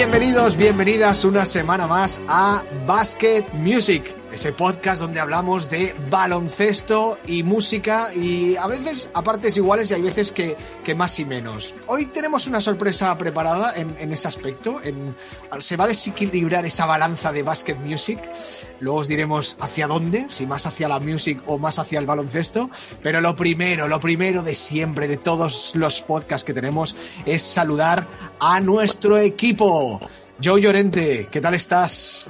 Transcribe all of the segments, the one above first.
Bienvenidos, bienvenidas una semana más a Basket Music, ese podcast donde hablamos de baloncesto y música y a veces a partes iguales y hay veces que, que más y menos. Hoy tenemos una sorpresa preparada en, ese aspecto, se va a desequilibrar esa balanza de Basket Music, luego os diremos hacia dónde, si más hacia la music o más hacia el baloncesto, pero lo primero, lo primero de siempre, de todos los podcasts que tenemos, es saludar a nuestro equipo. Joe Llorente, ¿qué tal estás?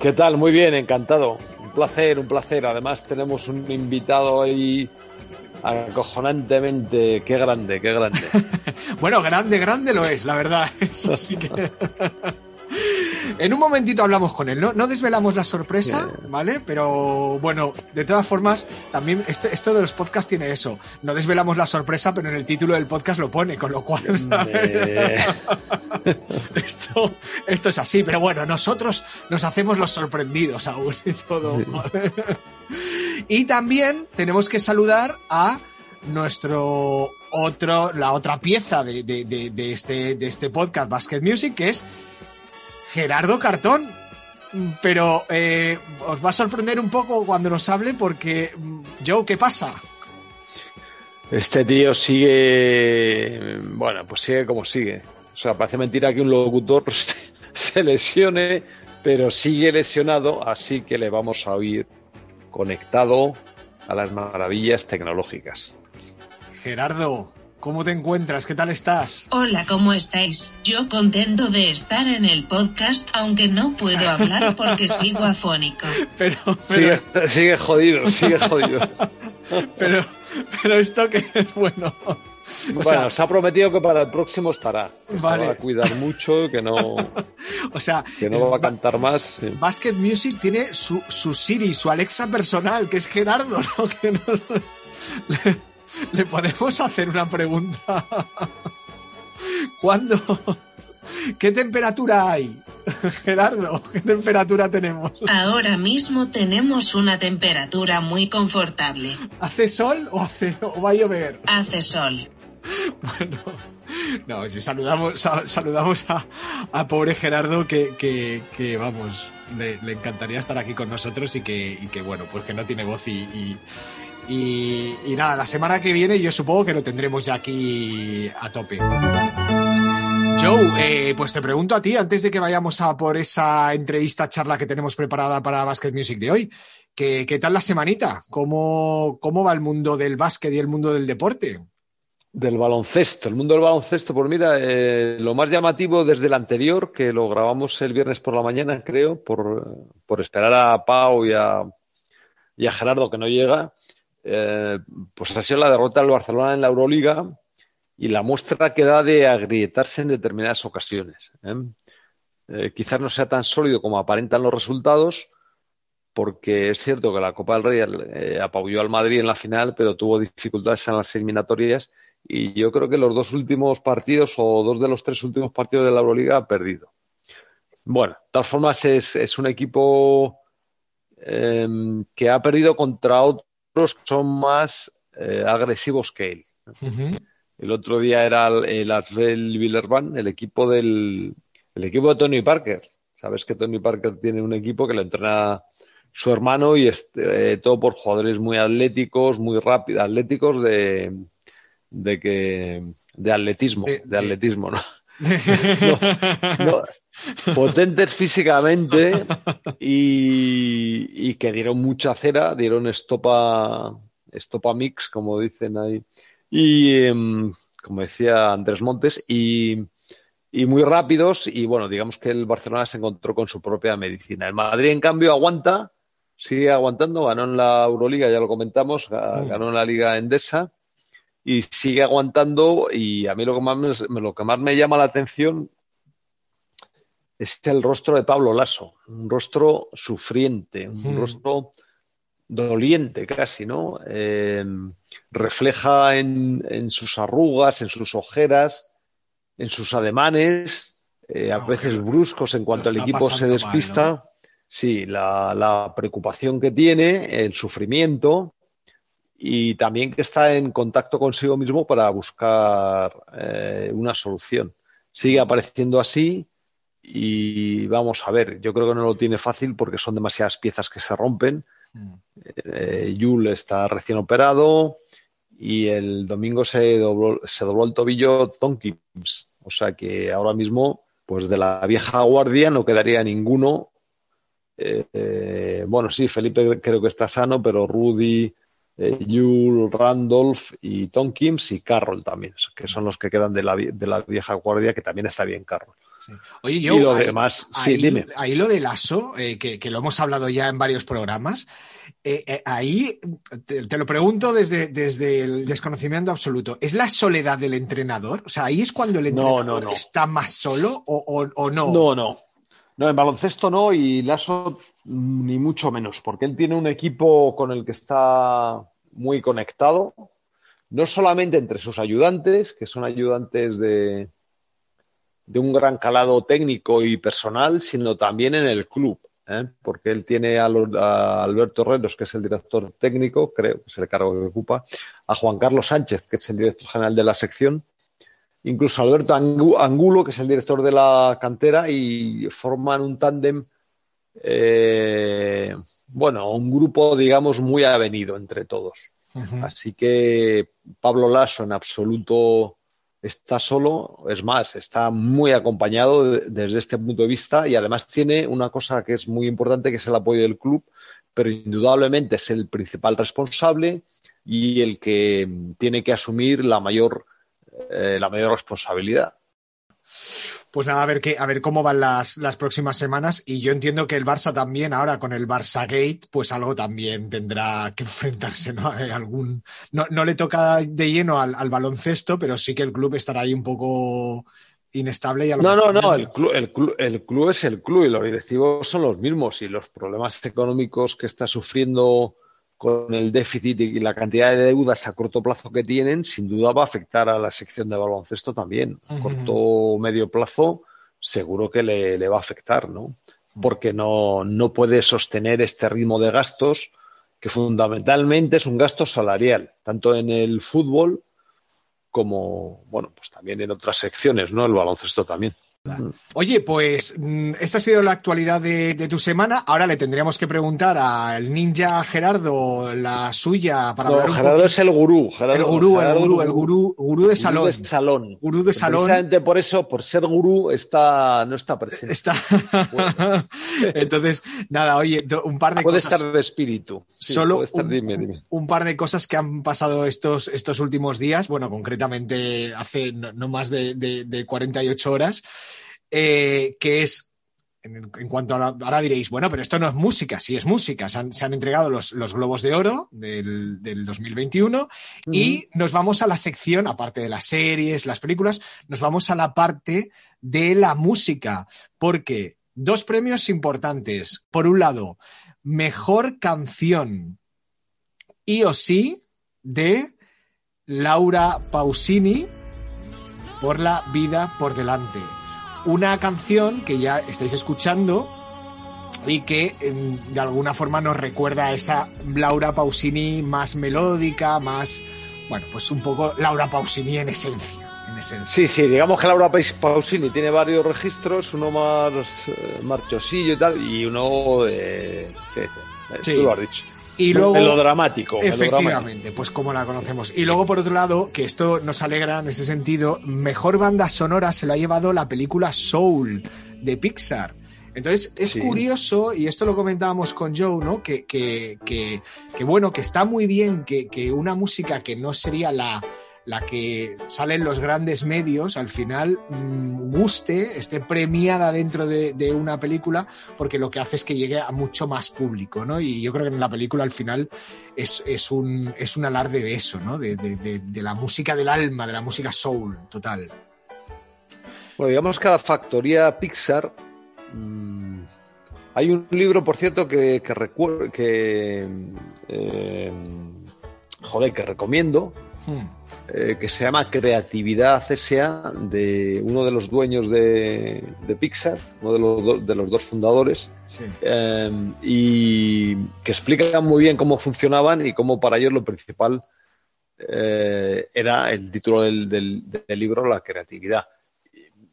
¿Qué tal? Muy bien, encantado. Un placer, un placer. Además tenemos un invitado ahí acojonantemente. Qué grande, qué grande. bueno, grande, grande lo es, la verdad. Eso sí que... En un momentito hablamos con él, no, no desvelamos la sorpresa. ¿vale? Pero bueno, de todas formas, también esto, esto, de los podcasts tiene eso. No desvelamos la sorpresa, pero en el título del podcast lo pone, con lo cual. esto, esto es así, pero bueno, nosotros nos hacemos los sorprendidos aún y todo. Sí. ¿vale? Y también tenemos que saludar a nuestro otro, la otra pieza de, de, de, de, este, de este podcast Basket Music, que es Gerardo Cartón. Pero eh, os va a sorprender un poco cuando nos hable porque, Joe, ¿qué pasa? Este tío sigue, bueno, pues sigue como sigue. O sea, parece mentira que un locutor se lesione, pero sigue lesionado, así que le vamos a oír conectado a las maravillas tecnológicas. Gerardo, ¿Cómo te encuentras? ¿Qué tal estás? Hola, ¿cómo estáis? Yo contento de estar en el podcast, aunque no puedo hablar porque sigo afónico. Pero, pero... Sigue, sigue, jodido, sigue jodido. pero, pero esto que es bueno. O bueno, sea, se ha prometido que para el próximo estará. Que vale. Se va a cuidar mucho, que no. o sea, que no es, va a cantar más. Sí. Basket Music tiene su, su Siri, su Alexa personal, que es Gerardo, ¿no? Que nos... ¿Le podemos hacer una pregunta? ¿Cuándo? ¿Qué temperatura hay? Gerardo, ¿qué temperatura tenemos? Ahora mismo tenemos una temperatura muy confortable. ¿Hace sol o, hace, o va a llover? Hace sol. Bueno, no, si saludamos, saludamos a, a pobre Gerardo que, que, que vamos, le, le, encantaría estar aquí con nosotros y que, y que bueno, pues que no tiene voz y, y y, nada, la semana que viene yo supongo que lo tendremos ya aquí a tope. Joe, eh, pues te pregunto a ti, antes de que vayamos a por esa entrevista, charla que tenemos preparada para Basket Music de hoy, ¿qué, qué tal la semanita? ¿Cómo, ¿Cómo va el mundo del básquet y el mundo del deporte? Del baloncesto, el mundo del baloncesto, pues mira, eh, lo más llamativo desde el anterior, que lo grabamos el viernes por la mañana, creo, por, por esperar a Pau y a, y a Gerardo que no llega, eh, pues ha sido la derrota del Barcelona en la Euroliga y la muestra que da de agrietarse en determinadas ocasiones. ¿eh? Eh, quizás no sea tan sólido como aparentan los resultados, porque es cierto que la Copa del Rey eh, apabulló al Madrid en la final, pero tuvo dificultades en las eliminatorias y yo creo que los dos últimos partidos o dos de los tres últimos partidos de la Euroliga ha perdido. Bueno, de todas formas es, es un equipo que ha perdido contra son más eh, agresivos que él. Uh -huh. El otro día era el, el Villerban, el equipo del el equipo de Tony Parker. Sabes que Tony Parker tiene un equipo que lo entrena su hermano y este, eh, todo por jugadores muy atléticos, muy rápidos, atléticos de, de que de atletismo, de, de atletismo, ¿no? no, no, potentes físicamente y, y, que dieron mucha cera, dieron estopa, estopa mix, como dicen ahí, y um, como decía Andrés Montes, y, y, muy rápidos, y bueno, digamos que el Barcelona se encontró con su propia medicina. El Madrid, en cambio, aguanta, sigue aguantando, ganó en la Euroliga, ya lo comentamos, ganó en la Liga Endesa y sigue aguantando y a mí lo que más me, lo que más me llama la atención es el rostro de Pablo Lasso, un rostro sufriente, un rostro doliente casi, ¿no? Eh, refleja en, en, sus arrugas, en sus ojeras, en sus ademanes, eh, a no, veces bruscos en cuanto el equipo se despista. Mal, ¿no? Sí, la, la preocupación que tiene, el sufrimiento y también que está en contacto consigo mismo para buscar eh, una solución. Sigue apareciendo así y vamos a ver, yo creo que no lo tiene fácil porque son demasiadas piezas que se rompen. Mm. Eh, Yul está recién operado y el domingo se dobló, se dobló el tobillo Tonkins. O sea que ahora mismo, pues de la vieja guardia no quedaría ninguno. Eh, eh, bueno, sí, Felipe creo que está sano, pero Rudy, eh, Randolph y Tonkins y Carroll también, que son los que quedan de la, de la vieja guardia, que también está bien Carroll. Oye, yo, y lo demás, sí, dime. Ahí lo del ASO, eh, que, lo hemos hablado ya en varios programas, eh, eh, ahí te, lo pregunto desde, desde el desconocimiento absoluto. ¿Es la soledad del entrenador? O sea, ahí es cuando el entrenador está más solo o, o, no. No, no. No, en baloncesto no y Lasso ni mucho menos, porque él tiene un equipo con el que está muy conectado, no solamente entre sus ayudantes, que son ayudantes de, de un gran calado técnico y personal, sino también en el club, ¿eh? porque él tiene a, Alberto Herreros, que es el director técnico, creo que es el cargo que ocupa, a Juan Carlos Sánchez, que es el director general de la sección, incluso a Alberto Angulo, que es el director de la cantera, y forman un tándem, eh, bueno, un grupo, digamos, muy avenido entre todos. Así que Pablo Lasso en absoluto está solo, es más, está muy acompañado desde este punto de vista y además tiene una cosa que es muy importante, que es el apoyo del club, pero indudablemente es el principal responsable y el que tiene que asumir la mayor, eh, la mayor responsabilidad. Pues nada, a ver, qué, a ver cómo van las, las, próximas semanas. Y yo entiendo que el Barça también, ahora con el Barça Gate, pues algo también tendrá que enfrentarse, ¿no? algún, no, no, le toca de lleno al, al, baloncesto, pero sí que el club estará ahí un poco inestable. Y no, no, no, el club, el, club, el club es el club y los directivos son los mismos y los problemas económicos que está sufriendo con el déficit y la cantidad de deudas a corto plazo que tienen, sin duda va a afectar a la sección de baloncesto también. A corto o medio plazo, seguro que le, va a afectar, ¿no? Porque no, no puede sostener este ritmo de gastos que fundamentalmente es un gasto salarial, tanto en el fútbol como, bueno, pues también en otras secciones, ¿no? El baloncesto también. Oye, pues mm, esta ha sido la actualidad de, tu semana. Ahora le tendríamos que preguntar al ninja Gerardo la suya para no, Gerardo es el gurú. el gurú, el gurú, el gurú, gurú de salón. Gurú de salón. Gurú de salón. Precisamente por eso, por ser gurú, está, no está presente. Está. Entonces, nada, oye, un par de puede cosas. Puede estar de espíritu. Solo un, par de cosas que han pasado estos, estos últimos días. Bueno, concretamente hace no, más de, de, de 48 horas. Eh, que es en, cuanto a la, ahora diréis, bueno, pero esto no es música, sí es música. Se han, entregado los, Globos de Oro del, 2021 y nos vamos a la sección, aparte de las series, las películas, nos vamos a la parte de la música, porque dos premios importantes. Por un lado, mejor canción y o sí de Laura Pausini por la vida por delante una canción que ya estáis escuchando y que em, de alguna forma nos recuerda a esa Laura Pausini más melódica, más, bueno, pues un poco Laura Pausini en esencia. Sí, sí, digamos que Laura Pausini tiene varios registros, uno más eh, marchosillo y tal, y uno, eh, sí, sí, tú lo has dicho. Y luego, melodramático. Efectivamente, pues como la conocemos. Y luego, por otro lado, que esto nos alegra en ese sentido, mejor banda sonora se lo ha llevado la película Soul de Pixar. Entonces, es curioso, y esto lo comentábamos con Joe, ¿no? Que, que, que, que bueno, que está muy bien que, que una música que no sería la, la que sale en los grandes medios, al final mm, guste, esté premiada dentro de, una película, porque lo que hace es que llegue a mucho más público, ¿no? Y yo creo que en la película al final es, un, es un alarde de eso, ¿no? De, la música del alma, de la música soul, total. Bueno, digamos que la factoría Pixar. Mm, hay un libro, por cierto, que, que recuerdo que. Eh, joder, que recomiendo. Hmm. Eh, que se llama Creatividad S.A. de uno de los dueños de, Pixar, uno de los, de los dos fundadores, em, y que explica muy bien cómo funcionaban y cómo para ellos lo principal eh, era el título del, libro, la creatividad.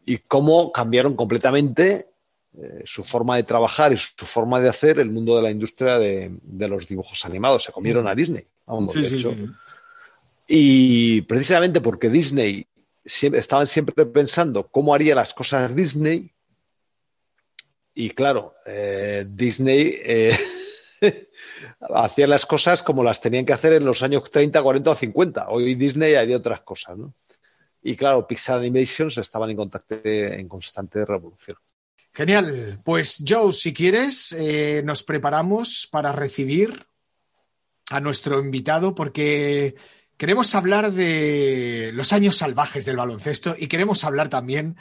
y cómo cambiaron completamente eh, su forma de trabajar y su forma de hacer el mundo de la industria de, los dibujos animados. Se comieron a Disney, Y precisamente porque Disney estaban siempre pensando cómo haría las cosas Disney. Y claro, eh, Disney eh, hacía las cosas como las tenían que hacer en los años 30, 40 o 50. Hoy Disney haría otras cosas, ¿no? Y claro, Pixar Animations estaban en, contacto, en constante revolución. Genial. Pues Joe, si quieres, eh, nos preparamos para recibir a nuestro invitado porque queremos hablar de los años salvajes del baloncesto y queremos hablar también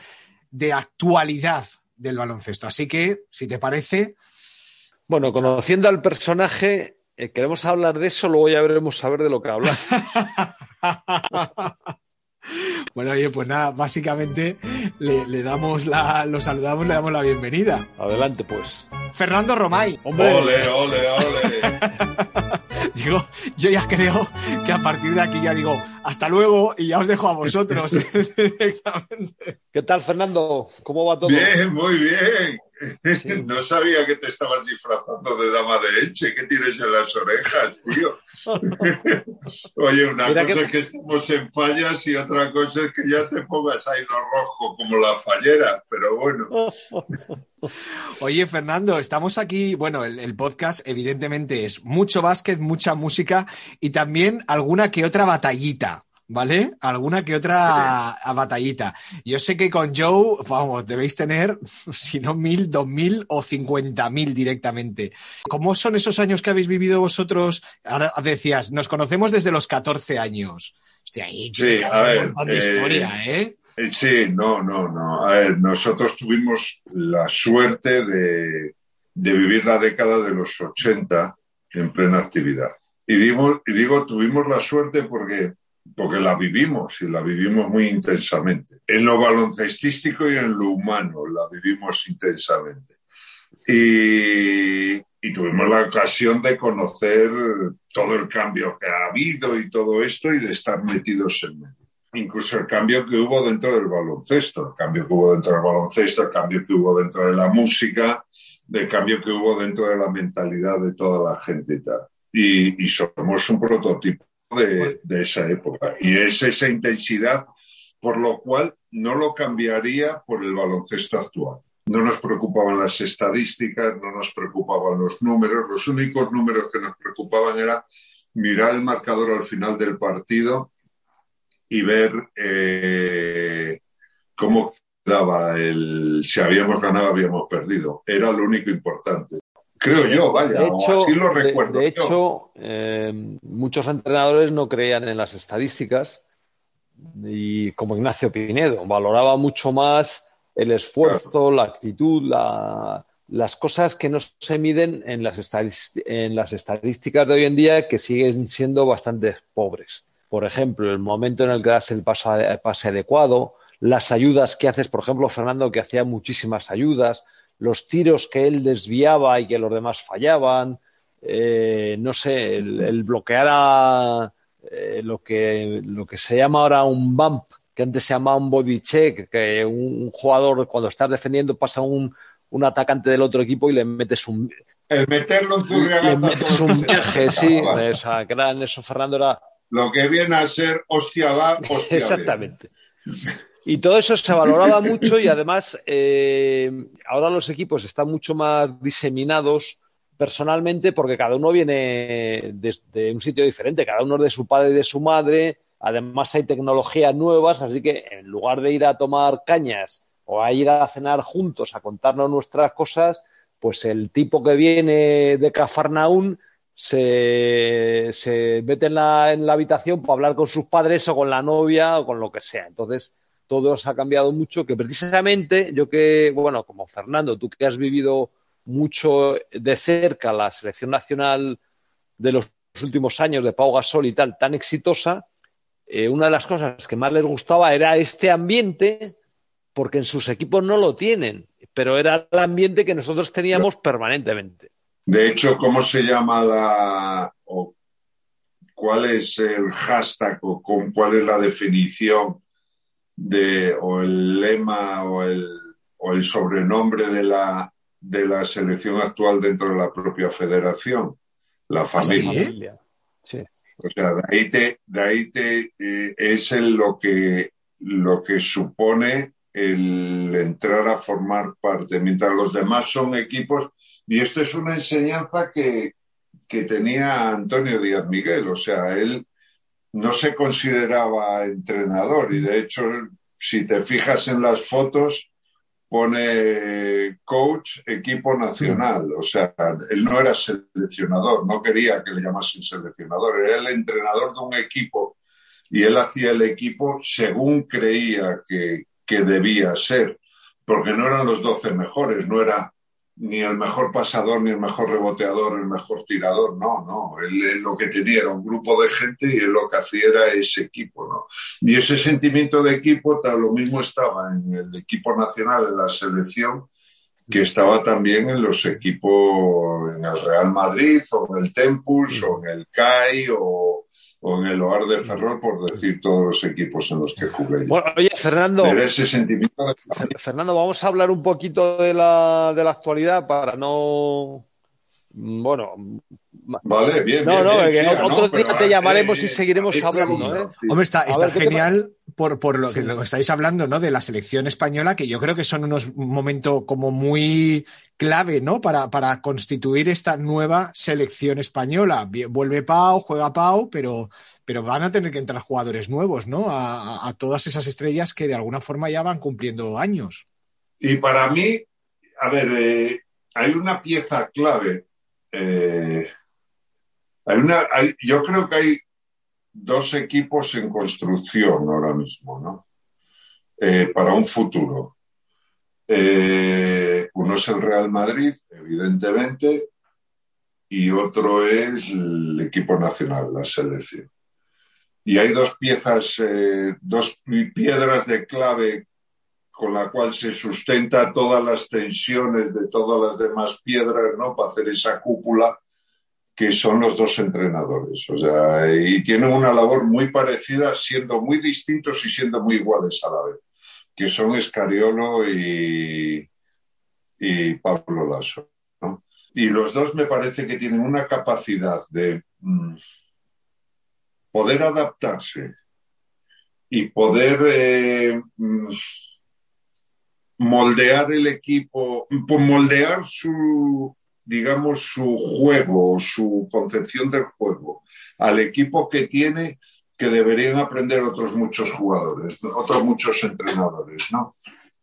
de actualidad del baloncesto. Así que, si te parece... Bueno, conociendo al personaje, eh, queremos hablar de eso, luego ya veremos a ver de lo que hablar. Bueno, oye, pues nada, básicamente le, damos la, lo saludamos, le damos la bienvenida. Adelante, pues. Fernando Romay. ¡Hombre! ¡Ole, ole, ole! digo, yo ya creo que a partir de aquí ya digo, hasta luego y ya os dejo a vosotros directamente. ¿Qué tal, Fernando? ¿Cómo va todo? Bien, muy bien. No sabía que te estabas disfrazando de dama de Elche. ¿Qué tienes en las orejas, tío? Oye, una cosa es que estamos en fallas y otra cosa es que ya te pongas ahí lo rojo como la fallera, pero bueno. Oye, Fernando, estamos aquí. Bueno, el, podcast, evidentemente, es mucho básquet, mucha música y también alguna que otra batallita. ¿Vale? Alguna que otra batallita. Yo sé que con Joe, vamos, debéis tener, si no mil, dos mil o cincuenta mil directamente. ¿Cómo son esos años que habéis vivido vosotros? Ahora decías, nos conocemos desde los 14 años. Hostia, ahí sí, a ver, de historia, ¿eh? ¿eh? Sí, no, no, no. A ver, nosotros tuvimos la suerte de, de vivir la década de los 80 en plena actividad. Y digo, y digo, tuvimos la suerte porque porque la vivimos y la vivimos muy intensamente. En lo baloncestístico y en lo humano la vivimos intensamente. Y, tuvimos la ocasión de conocer todo el cambio que ha habido y todo esto y de estar metidos en medio. Incluso el cambio que hubo dentro del baloncesto, el cambio que hubo dentro del baloncesto, el cambio que hubo dentro de la música, el cambio que hubo dentro de la mentalidad de toda la gente y tal. y somos un prototipo de, esa época. Y es esa intensidad, por lo cual no lo cambiaría por el baloncesto actual. No nos preocupaban las estadísticas, no nos preocupaban los números. Los únicos números que nos preocupaban era mirar el marcador al final del partido y ver eh, cómo daba el si habíamos ganado habíamos perdido. Era lo único importante. Creo yo, vaya, de hecho, así lo recuerdo. De, hecho, eh, muchos entrenadores no creían en las estadísticas y como Ignacio Pinedo, valoraba mucho más el esfuerzo, la actitud, las cosas que no se miden en las, en las estadísticas de hoy en día que siguen siendo bastante pobres. Por ejemplo, el momento en el que das el pase adecuado, las ayudas que haces, por ejemplo, Fernando, que hacía muchísimas ayudas, los tiros que él desviaba y que los demás fallaban, eh, no sé, el, bloquear a eh, lo, que, lo que se llama ahora un bump, que antes se llamaba un body check, que un, jugador cuando estás defendiendo pasa un, un atacante del otro equipo y le metes un... El meterlo en Le metes un viaje, sí. En eso, Fernando, era... Lo que viene a ser hostia va, hostia Exactamente. Y todo eso se valoraba mucho y además eh, ahora los equipos están mucho más diseminados personalmente porque cada uno viene de, un sitio diferente, cada uno es de su padre y de su madre. Además hay tecnologías nuevas, así que en lugar de ir a tomar cañas o a ir a cenar juntos a contarnos nuestras cosas, pues el tipo que viene de Cafarnaún se, se mete en la, en la habitación para hablar con sus padres o con la novia o con lo que sea. Entonces, todo se ha cambiado mucho, que precisamente yo que, bueno, como Fernando, tú que has vivido mucho de cerca la selección nacional de los últimos años de Pau Gasol y tal, tan exitosa, eh, una de las cosas que más les gustaba era este ambiente, porque en sus equipos no lo tienen, pero era el ambiente que nosotros teníamos permanentemente. De hecho, ¿cómo se llama la... o cuál es el hashtag o con, cuál es la definición de, o el lema o el, o el sobrenombre de la, de la selección actual dentro de la propia federación, la ¿Ah, familia. Sí. O sea, de ahí te, de ahí te eh, es el, lo que lo que supone el entrar a formar parte, mientras los demás son equipos. Y esto es una enseñanza que, que tenía Antonio Díaz Miguel, o sea, él no se consideraba entrenador y de hecho, si te fijas en las fotos, pone coach equipo nacional, o sea, él no era seleccionador, no quería que le llamasen seleccionador, era el entrenador de un equipo y él hacía el equipo según creía que, que debía ser, porque no eran los 12 mejores, no era ni el mejor pasador, ni el mejor reboteador, el mejor tirador, no, no, él, lo que tenía era un grupo de gente y él lo que hacía era ese equipo, ¿no? Y ese sentimiento de equipo, tal, lo mismo estaba en el equipo nacional, en la selección, que estaba también en los equipos, en el Real Madrid, o en el Tempus, o en el CAI, o, o en el Hogar de Ferrol, por decir todos los equipos en los que jugué. Bueno, oye, Fernando. Ese sentimiento de... Fernando, vamos a hablar un poquito de la, de la actualidad para no. Bueno. Vale, bien. No, bien, no, bien, sí, otro no, día te llamaremos eh, y seguiremos eh, hablando, ¿eh? sí. Hombre, está, está ver, ¿qué te genial por, por lo que lo estáis hablando, ¿no? De la selección española, que yo creo que son unos momentos como muy clave, ¿no? Para, para constituir esta nueva selección española. Vuelve Pau, juega Pau, pero, pero van a tener que entrar jugadores nuevos, ¿no? A, a- a todas esas estrellas que de alguna forma ya van cumpliendo años. Y para mí, a ver, eh, hay una pieza clave. eh, hay una, hay- yo creo que hay dos equipos en construcción ahora mismo, ¿no? Eh, para un futuro. Eh, uno es el Real Madrid, evidentemente, y otro es el equipo nacional, la selección. Y hay dos piezas, eh, dos piedras de clave con la cual se sustenta todas las tensiones de todas las demás piedras, ¿no? Para hacer esa cúpula, que son los dos entrenadores. O sea, y tienen una labor muy parecida, siendo muy distintos y siendo muy iguales a la vez, que son Escariolo y, y Pablo Lasso, ¿no? Y los dos me parece que tienen una capacidad de mm, poder adaptarse y poder eh, mm, moldear el equipo, pues moldear su, digamos, su juego, su concepción del juego al equipo que tiene que deberían aprender otros muchos jugadores, otros muchos entrenadores, ¿no?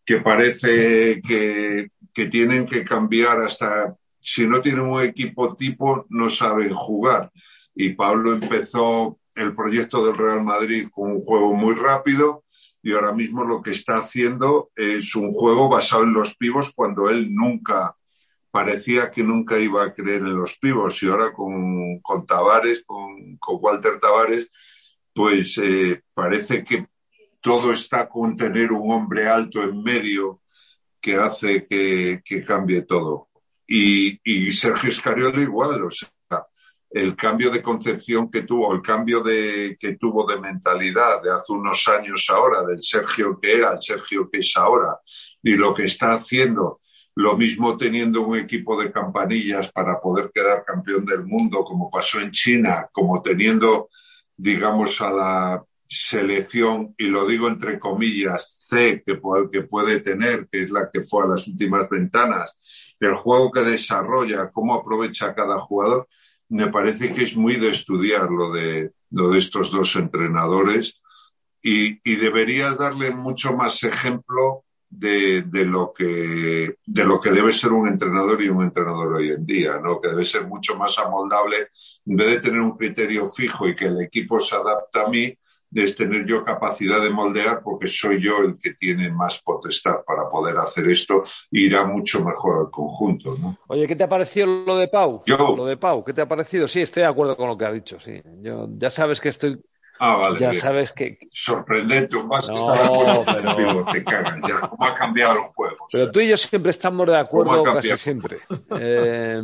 Que parece que, que tienen que cambiar hasta, si no tienen un equipo tipo, no saben jugar. Y Pablo empezó el proyecto del Real Madrid con un juego muy rápido, y ahora mismo lo que está haciendo es un juego basado en los pivos cuando él nunca parecía que nunca iba a creer en los pivos y ahora con, con Tavares, con, con Walter Tavares, pues eh, parece que todo está con tener un hombre alto en medio que hace que, que cambie todo. Y, y Sergio Escariolo igual, o sea, el cambio de concepción que tuvo, el cambio de, que tuvo de mentalidad de hace unos años ahora, del Sergio que era, el Sergio que es ahora, y lo que está haciendo, lo mismo teniendo un equipo de campanillas para poder quedar campeón del mundo, como pasó en China, como teniendo, digamos, a la selección, y lo digo entre comillas, C, que que puede tener, que es la que fue a las últimas ventanas, del juego que desarrolla, cómo aprovecha cada jugador, me parece que es muy de estudiar lo de, lo de estos dos entrenadores y, y deberías darle mucho más ejemplo de, de, lo que, de lo que debe ser un entrenador y un entrenador hoy en día, ¿no? que debe ser mucho más amoldable, en vez de tener un criterio fijo y que el equipo se adapta a mí, es tener yo capacidad de moldear porque soy yo el que tiene más potestad para poder hacer esto e irá mucho mejor al conjunto. ¿no? Oye, ¿qué te ha parecido lo de Pau? Yo. Lo de Pau, ¿qué te ha parecido? Sí, estoy de acuerdo con lo que has dicho, sí. Yo, ya sabes que estoy. Ah, vale. Ya bien. sabes que. Sorprendente, un más que No, estar de acuerdo pero- contigo, te cagas ya. ¿Cómo ha cambiado el juego? O sea, Pero tú y yo siempre estamos de ¿Cómo acuerdo casi siempre. Eh,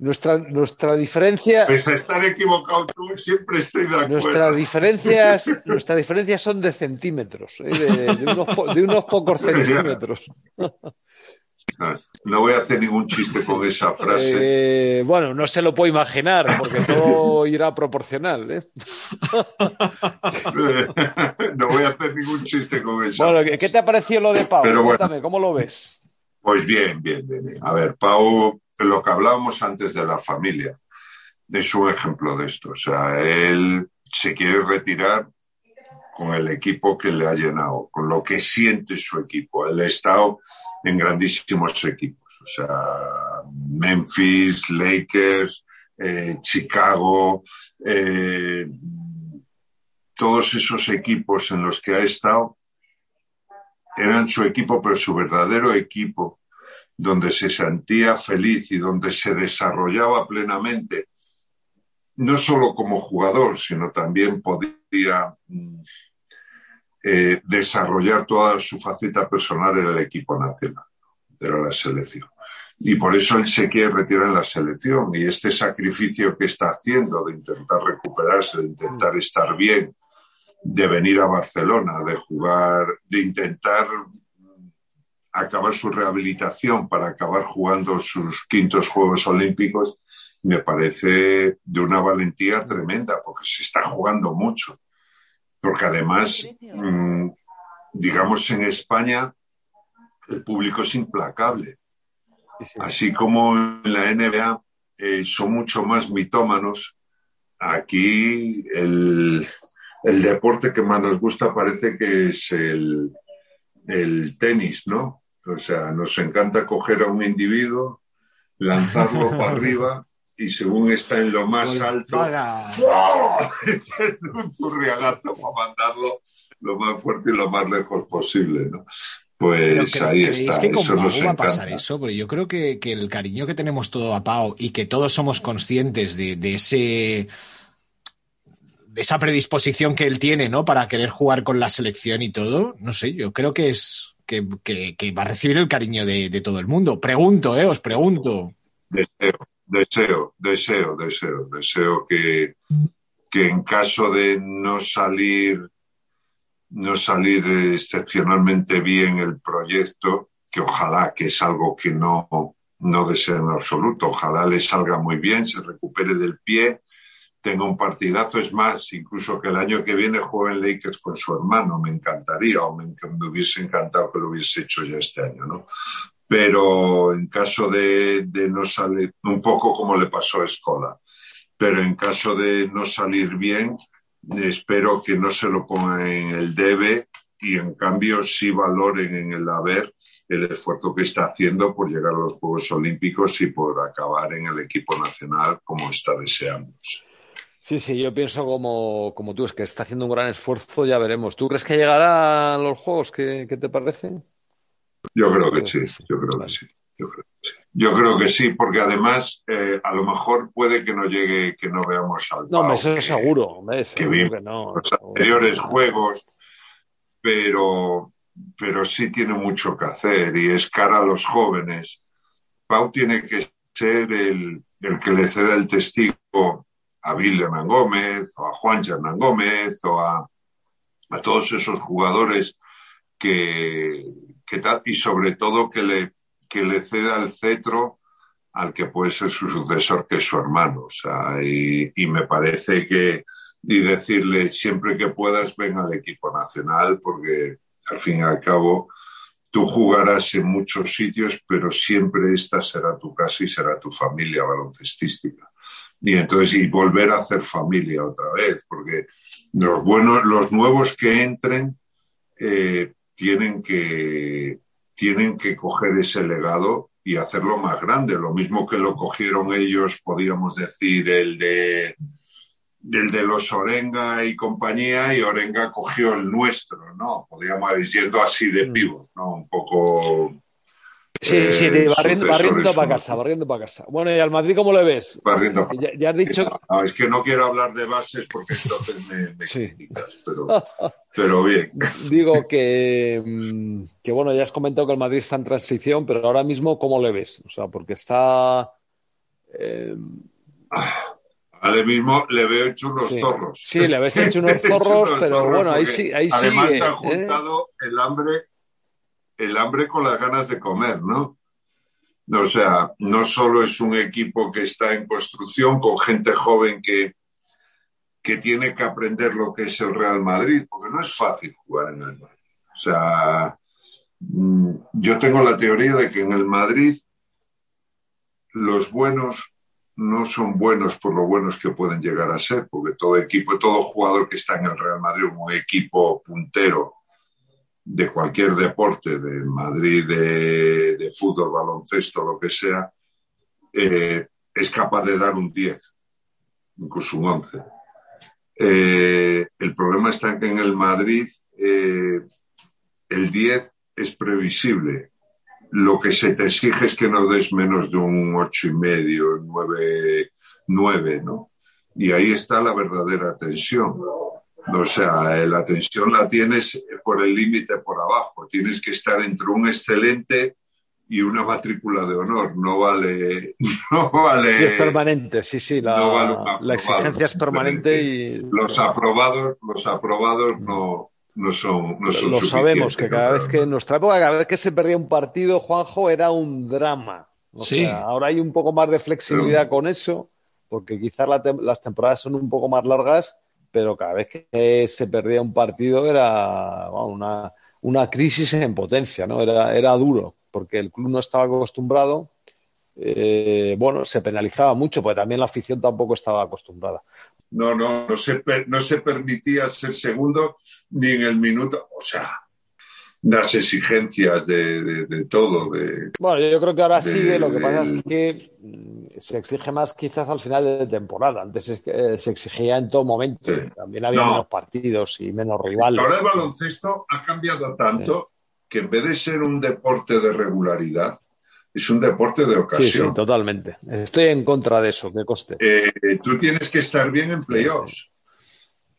nuestra, nuestra diferencia. Pues a estar equivocado tú, siempre estoy de acuerdo. Nuestras diferencias, nuestras diferencias son de centímetros, ¿eh? de, de, unos, de, unos, pocos centímetros. No voy a hacer ningún chiste con esa frase. Eh, bueno, no se lo puedo imaginar, porque todo irá proporcional. ¿eh? no voy a hacer ningún chiste con esa Bueno, frase. ¿qué te ha parecido lo de Pau? Pero bueno. Cuéntame, ¿cómo lo ves? Pues bien, bien, bien, bien. A ver, Pau, lo que hablábamos antes de la familia, es un ejemplo de esto. O sea, él se quiere retirar con el equipo que le ha llenado, con lo que siente su equipo. Él ha estado en grandísimos equipos, o sea, Memphis, Lakers, eh, Chicago, eh, todos esos equipos en los que ha estado eran su equipo, pero su verdadero equipo, donde se sentía feliz y donde se desarrollaba plenamente, no solo como jugador, sino también podía eh, desarrollar toda su faceta personal en el equipo nacional, era la selección. Y por eso él se quiere retirar en la selección y este sacrificio que está haciendo de intentar recuperarse, de intentar estar bien, de venir a Barcelona, de jugar, de intentar acabar su rehabilitación para acabar jugando sus quintos Juegos Olímpicos, me parece de una valentía tremenda, porque se está jugando mucho. Porque además, mmm, digamos, en España el público es implacable. Así como en la NBA eh, son mucho más mitómanos, aquí el, el, deporte que más nos gusta parece que es el, el tenis, ¿no? O sea, nos encanta coger a un individuo, lanzarlo para arriba y según está en lo más alto, un zurriagazo para mandarlo lo más fuerte y lo más lejos posible, ¿no? Pues Pero ahí ¿creéis está. que con eso Pau nos va a pasar eso? Porque yo creo que, que el cariño que tenemos todo a Pau y que todos somos conscientes de, de ese de esa predisposición que él tiene, ¿no? Para querer jugar con la selección y todo, no sé, yo creo que es que va a recibir el cariño de, de, todo el mundo. Pregunto, eh, os pregunto. Deseo, deseo, deseo, deseo, deseo que, que en caso de no salir no salir excepcionalmente bien el proyecto, que ojalá que es algo que no, no deseo en absoluto, ojalá le salga muy bien, se recupere del pie, tenga un partidazo, es más, incluso que el año que viene juegue en Lakers con su hermano, me encantaría, o me, me hubiese encantado que lo hubiese hecho ya este año, ¿no? Pero en caso de, no salir, un poco como le pasó a Escola, pero en caso de no salir bien, espero que no se lo pongan en el debe y en cambio sí valoren en el haber el esfuerzo que está haciendo por llegar a los Juegos Olímpicos y por acabar en el equipo nacional como está deseando. Sí, sí, yo pienso como, como tú, es que está haciendo un gran esfuerzo, ya veremos. ¿Tú crees que llegará a los Juegos? ¿Qué, qué te parece? Yo creo que sí, yo creo que sí. Yo creo que sí, yo creo que sí porque además eh, a lo mejor puede que no llegue, que no veamos al No, que, es seguro, hombre, seguro que, que no. los anteriores juegos, pero, pero sí tiene mucho que hacer y es cara a los jóvenes. Pau tiene que ser el, el que le ceda el testigo a Bill Hernán Gómez o a Juan Hernán Gómez o a, a todos esos jugadores que, que tal, y sobre todo que le, que le ceda el cetro al que puede ser su sucesor, que es su hermano. O sea, y, y, me parece que, y decirle siempre que puedas, ven al equipo nacional, porque al fin y al cabo tú jugarás en muchos sitios, pero siempre esta será tu casa y será tu familia baloncestística. Y entonces, y volver a hacer familia otra vez, porque los buenos, los nuevos que entren, eh, tienen que, tienen que coger ese legado y hacerlo más grande. Lo mismo que lo cogieron ellos, podríamos decir, el de, el de los Orenga y compañía, y Orenga cogió el nuestro, ¿no? Podríamos ir yendo así de pivot, ¿no? Un poco. Sí, eh, sí, de barriendo, barriendo para casa, barriendo para casa. Bueno, ¿y al Madrid cómo le ves? Barriendo ya, ya, has dicho. No, es que no quiero hablar de bases porque entonces me, me sí. criticas, pero, pero bien. Digo que, mm, que, bueno, ya has comentado que el Madrid está en transición, pero ahora mismo, ¿cómo le ves? O sea, porque está. Eh, Ahora mismo le veo hecho unos Sí. zorros. Sí, le habéis hecho unos zorros, pero bueno, ahí sí- ahí Además sigue, se ha ¿eh? juntado el hambre, el hambre con las ganas de comer, ¿no? O sea, no solo es un equipo que está en construcción con gente joven que, que tiene que aprender lo que es el Real Madrid, porque no es fácil jugar en el Madrid. O sea, mm, yo tengo la teoría de que en el Madrid los buenos no son buenos por lo buenos que pueden llegar a ser, porque todo equipo, todo jugador que está en el Real Madrid, un equipo puntero de cualquier deporte, de Madrid, de, de fútbol, baloncesto, lo que sea, eh, es capaz de dar un 10, incluso un 11. Eh, el problema está que en el Madrid eh, el 10 es previsible. Lo que se te exige es que no des menos de un ocho y medio, nueve, nueve, ¿no? Y ahí está la verdadera tensión. O sea, eh, la tensión la tienes por el límite por abajo. Tienes que estar entre un excelente y una matrícula de honor. No vale, no vale. sí, es permanente, sí, sí, la, no vale la exigencia es permanente y Los aprobados, los aprobados no, no son, no son lo sabemos, que cada ¿no? vez que en nuestra época, cada vez que se perdía un partido, Juanjo, era un drama. O Sí. sea, ahora hay un poco más de flexibilidad con eso, porque quizás la tem- las temporadas son un poco más largas, pero cada vez que se perdía un partido era una, una crisis en potencia, ¿no? Era, era duro, porque el club no estaba acostumbrado. eh, bueno, se penalizaba mucho, porque también la afición tampoco estaba acostumbrada. No, no, no se, no se permitía ser segundo ni en el minuto. O sea, las exigencias de, de- de todo. De, Bueno, yo creo que ahora sigue, lo que pasa es que mm, se exige más quizás al final de temporada. Antes eh, se exigía en todo momento. Sí. También había No. menos partidos y menos rivales. Ahora el baloncesto ha cambiado tanto que en vez de ser un deporte de regularidad, es un deporte de Sí, sí, ocasión. totalmente. Estoy en contra de eso, que coste. Eh, tú tienes que estar bien en playoffs.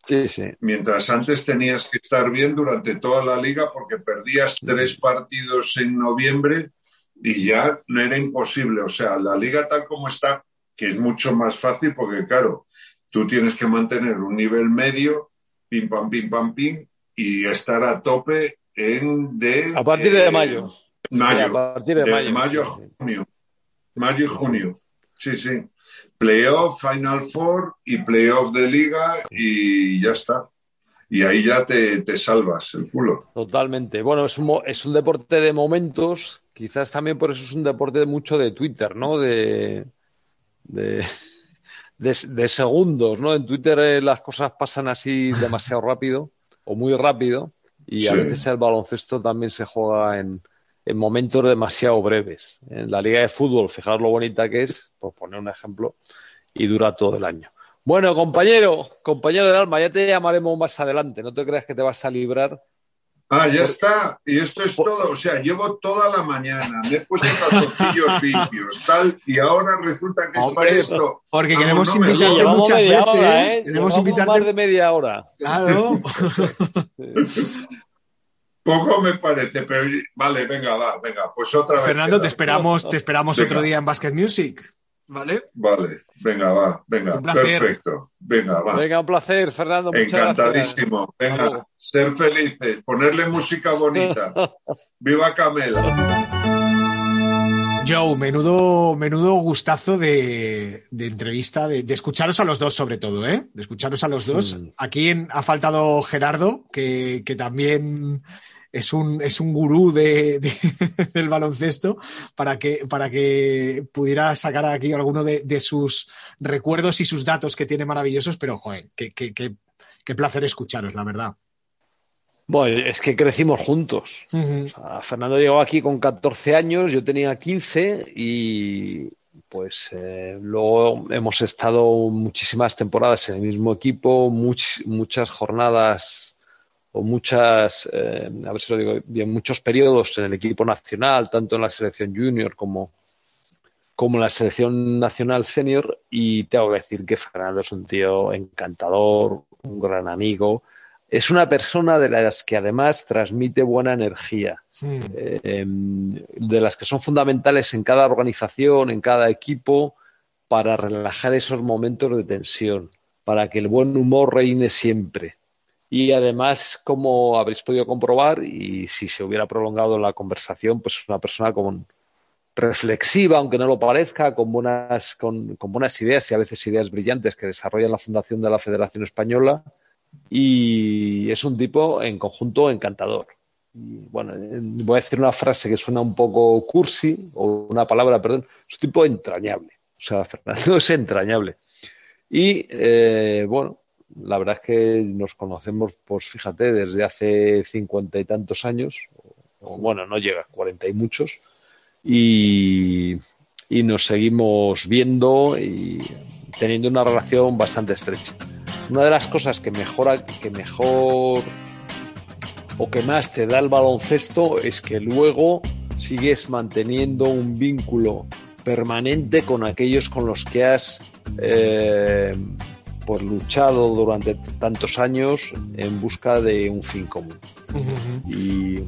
Sí, sí. Mientras antes tenías que estar bien durante toda la liga porque perdías tres partidos en noviembre y ya no era imposible. O sea, la liga tal como está, que es mucho más fácil porque, claro, tú tienes que mantener un nivel medio, pim, pam, pim, pam, pim, y estar a tope en de... A partir de eh, mayo. Mayo. Sí, a partir de, de mayo. a sí, sí. junio. Mayo y junio. Sí, sí. Playoff, Final Four y playoff de liga y ya está. Y ahí ya te, te salvas el culo. Totalmente. Bueno, es un, es un deporte de momentos. Quizás también por eso es un deporte de mucho de Twitter, ¿no? De, de, de, de segundos, ¿no? En Twitter eh, las cosas pasan así demasiado rápido o muy rápido y a Sí. veces el baloncesto también se juega en, en momentos demasiado breves. En la liga de fútbol, fijaos lo bonita que es, por poner un ejemplo, y dura todo el año. Bueno, compañero, compañero del alma, ya te llamaremos más adelante. No te creas que te vas a librar Ah, ya está. Y esto es todo. O sea, llevo toda la mañana, me he puesto calzoncillos limpios, tal, y ahora resulta que Hombre, con esto. Porque Vamos, queremos no invitarte muchas veces. hora, ¿eh? Queremos invitarte. más de media hora. Claro. Poco me parece, pero vale, venga, va, venga, pues otra vez. Fernando, te esperamos, te esperamos Venga. otro día en Basket Music. ¿Vale? Vale, venga, va, venga, Un placer. perfecto. Venga, va. Venga, un placer, Fernando. Muchas. Encantadísimo. Venga, ser felices, ponerle música bonita. Viva Camela. Joe, menudo, menudo gustazo de, de entrevista, de, de escucharos a los dos sobre todo, ¿eh? De escucharos a los dos. Mm. Aquí en- ha faltado Gerardo, que, que también es un, es un gurú de, de- del baloncesto, para que, para que pudiera sacar aquí alguno de, de sus recuerdos y sus datos que tiene maravillosos, pero joder, qué, qué, qué, qué placer escucharos, la verdad. Bueno, es que crecimos juntos. Ujú. O sea, Fernando llegó aquí con 14 años, yo tenía 15 y pues eh, luego hemos estado muchísimas temporadas en el mismo equipo, much- muchas jornadas o muchas, eh, a ver si lo digo bien, muchos periodos en el equipo nacional, tanto en la selección junior como, como en la selección nacional senior y tengo que decir que Fernando es un tío encantador, un gran amigo. Es una persona de las que además transmite buena energía eh, de las que son fundamentales en cada organización, en cada equipo, para relajar esos momentos de tensión, para que el buen humor reine siempre. Y además, como habréis podido comprobar, y si se hubiera prolongado la conversación, pues es una persona con, reflexiva, aunque no lo parezca, con buenas, con, con, buenas ideas y a veces ideas brillantes que desarrolla la Fundación de la Federación Española. Y es un tipo en conjunto encantador. Y, bueno, voy a decir una frase que suena un poco cursi, o una palabra, perdón, es un tipo entrañable. O sea, Fernando es entrañable. Y eh, bueno, la verdad es que nos conocemos, pues fíjate, desde hace cincuenta y tantos años, o bueno, no llega, cuarenta y muchos, y, y nos seguimos viendo y teniendo una relación bastante estrecha. Una de las cosas que mejora, que mejor o que más te da el baloncesto es que luego sigues manteniendo un vínculo permanente con aquellos con los que has eh, pues luchado durante tantos años en busca de un fin común. Uh -huh. Y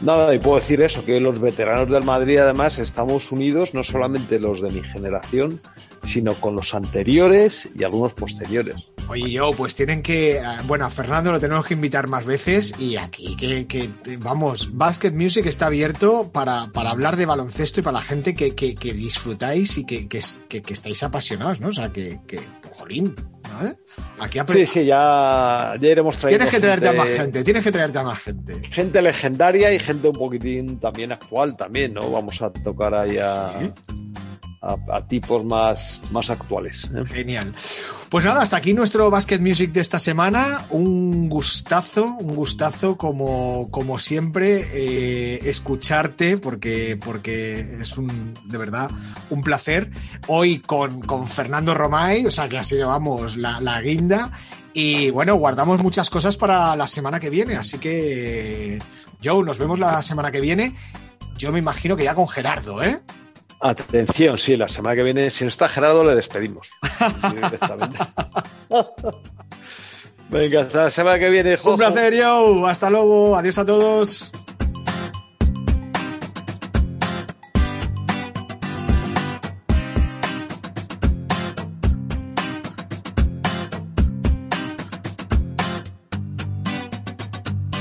nada, y puedo decir eso, que los veteranos del Madrid además estamos unidos, no solamente los de mi generación, sino con los anteriores y algunos posteriores. Oye, yo, pues tienen que. Bueno, a Fernando lo tenemos que invitar más veces y aquí que, que vamos, Basket Music está abierto para, para, hablar de baloncesto y para la gente que, que, que disfrutáis y que, estáis apasionados, ¿no? O sea, que, jolín, ¿no? Aquí sí, sí, ya, ya iremos trayendo. Tienes que traerte gente, a más gente, tienes que traerte a más gente. Gente legendaria y gente un poquitín también actual, también, ¿no? Vamos a tocar ahí a. ¿Sí? A, tipos más, más actuales. ¿eh? Genial. Pues nada, hasta aquí nuestro Basket Music de esta semana. Un gustazo, un gustazo como, como siempre eh, escucharte porque, porque es un, de verdad, un placer. Hoy con, con Fernando Romay, o sea que así llevamos la, la guinda. Y bueno, guardamos muchas cosas para la semana que viene. Así que, Joe, nos vemos la semana que viene. Yo me imagino que ya con Gerardo, ¿eh? Atención, sí, la semana que viene, si no está Gerardo, le despedimos. Venga, hasta la semana que viene. Jojo. Un placer, yo. Hasta luego. Adiós a todos.